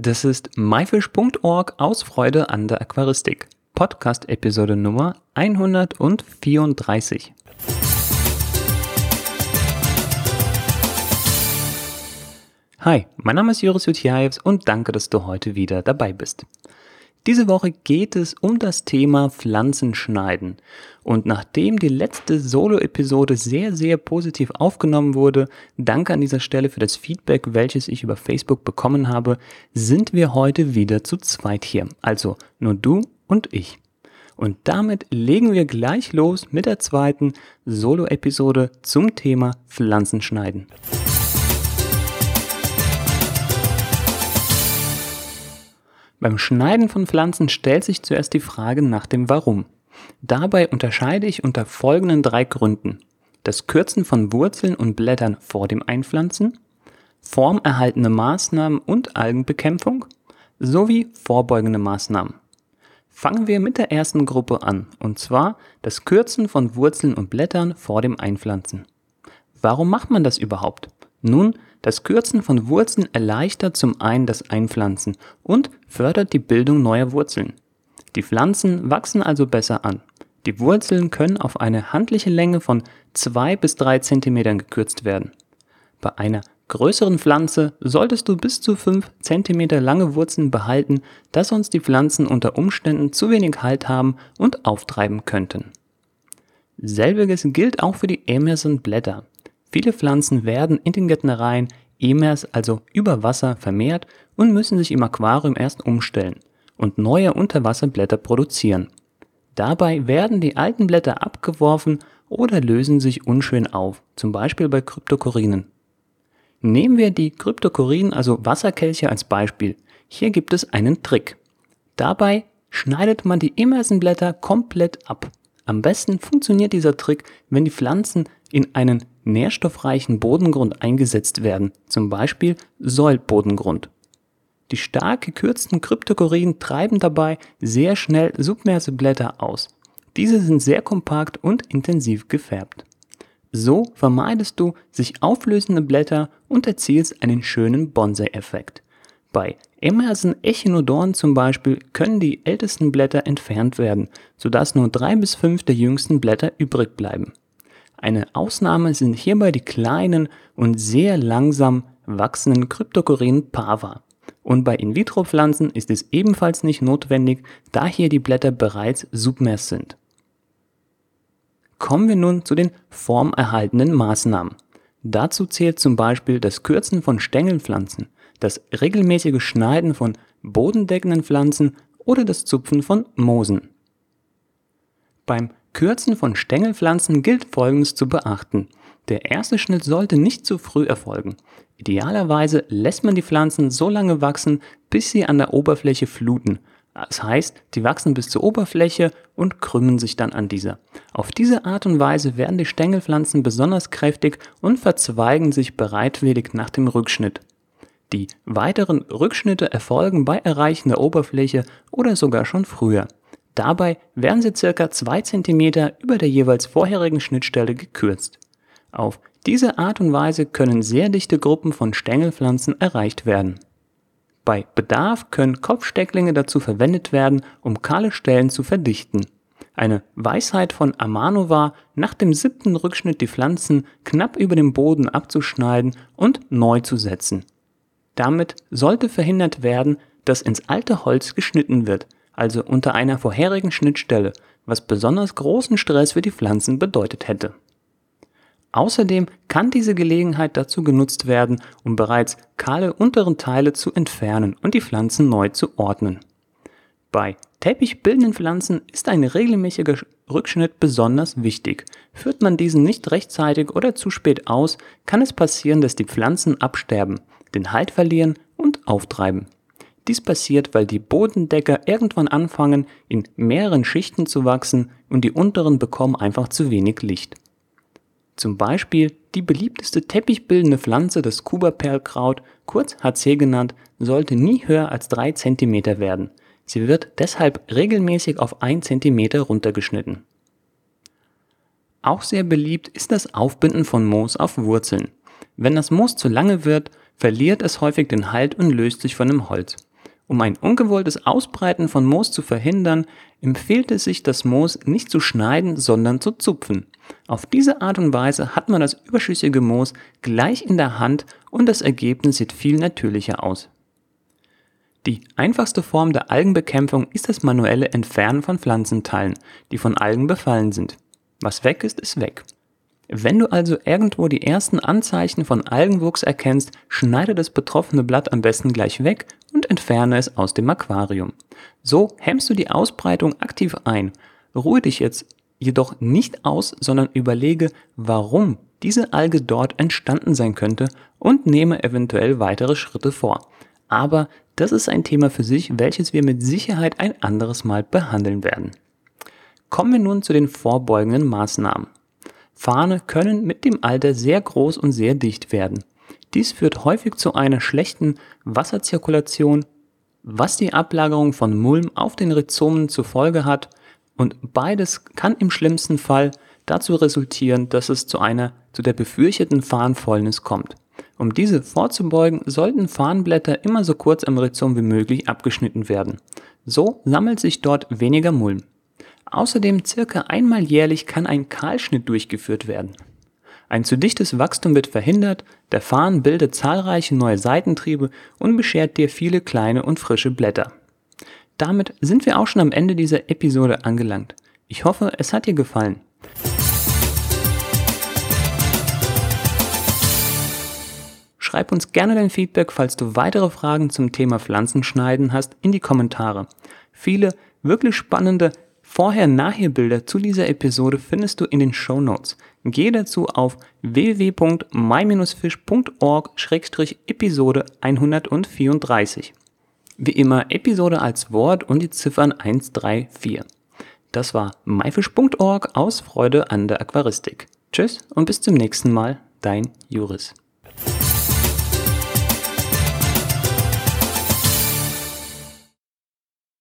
Das ist myfish.org aus Freude an der Aquaristik. Podcast Episode Nummer 134. Hi, mein Name ist Joris Jutjaevs und danke, dass du heute wieder dabei bist. Diese Woche geht es um das Thema Pflanzenschneiden. Und nachdem die letzte Solo-Episode sehr, sehr positiv aufgenommen wurde, danke an dieser Stelle für das Feedback, welches ich über Facebook bekommen habe, sind wir heute wieder zu zweit hier. Also nur du und ich. Und damit legen wir gleich los mit der zweiten Solo-Episode zum Thema Pflanzenschneiden. Beim Schneiden von Pflanzen stellt sich zuerst die Frage nach dem Warum. Dabei unterscheide ich unter folgenden drei Gründen. Das Kürzen von Wurzeln und Blättern vor dem Einpflanzen, formerhaltende Maßnahmen und Algenbekämpfung sowie vorbeugende Maßnahmen. Fangen wir mit der ersten Gruppe an, und zwar das Kürzen von Wurzeln und Blättern vor dem Einpflanzen. Warum macht man das überhaupt? Nun, das Kürzen von Wurzeln erleichtert zum einen das Einpflanzen und fördert die Bildung neuer Wurzeln. Die Pflanzen wachsen also besser an. Die Wurzeln können auf eine handliche Länge von 2 bis 3 cm gekürzt werden. Bei einer größeren Pflanze solltest du bis zu 5 cm lange Wurzeln behalten, da sonst die Pflanzen unter Umständen zu wenig Halt haben und auftreiben könnten. Selbiges gilt auch für die Emerson-Blätter. Viele Pflanzen werden in den Gärtnereien Emers, also über Wasser, vermehrt und müssen sich im Aquarium erst umstellen und neue Unterwasserblätter produzieren. Dabei werden die alten Blätter abgeworfen oder lösen sich unschön auf, zum Beispiel bei Kryptokorinen. Nehmen wir die Kryptokorinen, also Wasserkelche als Beispiel. Hier gibt es einen Trick. Dabei schneidet man die Emersenblätter komplett ab. Am besten funktioniert dieser Trick, wenn die Pflanzen in einen nährstoffreichen Bodengrund eingesetzt werden, zum Beispiel Säulbodengrund. Die stark gekürzten Kryptokorien treiben dabei sehr schnell submerse Blätter aus. Diese sind sehr kompakt und intensiv gefärbt. So vermeidest du sich auflösende Blätter und erzielst einen schönen Bonsai-Effekt. Bei Emerson Echinodoren zum Beispiel können die ältesten Blätter entfernt werden, sodass nur drei bis fünf der jüngsten Blätter übrig bleiben. Eine Ausnahme sind hierbei die kleinen und sehr langsam wachsenden Kryptokorin Pava. Und bei In-vitro-Pflanzen ist es ebenfalls nicht notwendig, da hier die Blätter bereits submers sind. Kommen wir nun zu den formerhaltenden Maßnahmen. Dazu zählt zum Beispiel das Kürzen von Stängelpflanzen, das regelmäßige Schneiden von bodendeckenden Pflanzen oder das Zupfen von Moosen. Beim Kürzen von Stängelpflanzen gilt Folgendes zu beachten. Der erste Schnitt sollte nicht zu früh erfolgen. Idealerweise lässt man die Pflanzen so lange wachsen, bis sie an der Oberfläche fluten. Das heißt, die wachsen bis zur Oberfläche und krümmen sich dann an dieser. Auf diese Art und Weise werden die Stängelpflanzen besonders kräftig und verzweigen sich bereitwillig nach dem Rückschnitt. Die weiteren Rückschnitte erfolgen bei Erreichen der Oberfläche oder sogar schon früher. Dabei werden sie circa 2 cm über der jeweils vorherigen Schnittstelle gekürzt. Auf diese Art und Weise können sehr dichte Gruppen von Stängelpflanzen erreicht werden. Bei Bedarf können Kopfstecklinge dazu verwendet werden, um kahle Stellen zu verdichten. Eine Weisheit von Amano war, nach dem siebten Rückschnitt die Pflanzen knapp über dem Boden abzuschneiden und neu zu setzen. Damit sollte verhindert werden, dass ins alte Holz geschnitten wird, also unter einer vorherigen Schnittstelle, was besonders großen Stress für die Pflanzen bedeutet hätte. Außerdem kann diese Gelegenheit dazu genutzt werden, um bereits kahle unteren Teile zu entfernen und die Pflanzen neu zu ordnen. Bei teppichbildenden Pflanzen ist ein regelmäßiger Rückschnitt besonders wichtig. Führt man diesen nicht rechtzeitig oder zu spät aus, kann es passieren, dass die Pflanzen absterben, den Halt verlieren und auftreiben. Dies passiert, weil die Bodendecker irgendwann anfangen, in mehreren Schichten zu wachsen und die unteren bekommen einfach zu wenig Licht. Zum Beispiel die beliebteste teppichbildende Pflanze, das Kuba-Perlkraut, kurz HC genannt, sollte nie höher als 3 cm werden. Sie wird deshalb regelmäßig auf 1 cm runtergeschnitten. Auch sehr beliebt ist das Aufbinden von Moos auf Wurzeln. Wenn das Moos zu lange wird, verliert es häufig den Halt und löst sich von dem Holz. Um ein ungewolltes Ausbreiten von Moos zu verhindern, empfiehlt es sich, das Moos nicht zu schneiden, sondern zu zupfen. Auf diese Art und Weise hat man das überschüssige Moos gleich in der Hand und das Ergebnis sieht viel natürlicher aus. Die einfachste Form der Algenbekämpfung ist das manuelle Entfernen von Pflanzenteilen, die von Algen befallen sind. Was weg ist, ist weg. Wenn du also irgendwo die ersten Anzeichen von Algenwuchs erkennst, schneide das betroffene Blatt am besten gleich weg und entferne es aus dem Aquarium. So hemmst du die Ausbreitung aktiv ein. Ruhe dich jetzt jedoch nicht aus, sondern überlege, warum diese Alge dort entstanden sein könnte und nehme eventuell weitere Schritte vor. Aber das ist ein Thema für sich, welches wir mit Sicherheit ein anderes Mal behandeln werden. Kommen wir nun zu den vorbeugenden Maßnahmen. Fahne können mit dem Alter sehr groß und sehr dicht werden. Dies führt häufig zu einer schlechten Wasserzirkulation, was die Ablagerung von Mulm auf den Rhizomen zur Folge hat und beides kann im schlimmsten Fall dazu resultieren, dass es zu einer zu der befürchteten Farnfäulnis kommt. Um diese vorzubeugen, sollten Farnblätter immer so kurz am Rhizom wie möglich abgeschnitten werden. So sammelt sich dort weniger Mulm. Außerdem circa einmal jährlich kann ein Kahlschnitt durchgeführt werden. Ein zu dichtes Wachstum wird verhindert, der Farn bildet zahlreiche neue Seitentriebe und beschert dir viele kleine und frische Blätter. Damit sind wir auch schon am Ende dieser Episode angelangt. Ich hoffe, es hat dir gefallen. Schreib uns gerne dein Feedback, falls du weitere Fragen zum Thema Pflanzenschneiden hast, in die Kommentare. Viele wirklich spannende Vorher-Nachher-Bilder zu dieser Episode findest du in den Show Notes. Geh dazu auf www.my-fish.org-episode 134. Wie immer Episode als Wort und die Ziffern 134. Das war myfish.org aus Freude an der Aquaristik. Tschüss und bis zum nächsten Mal, dein Juris.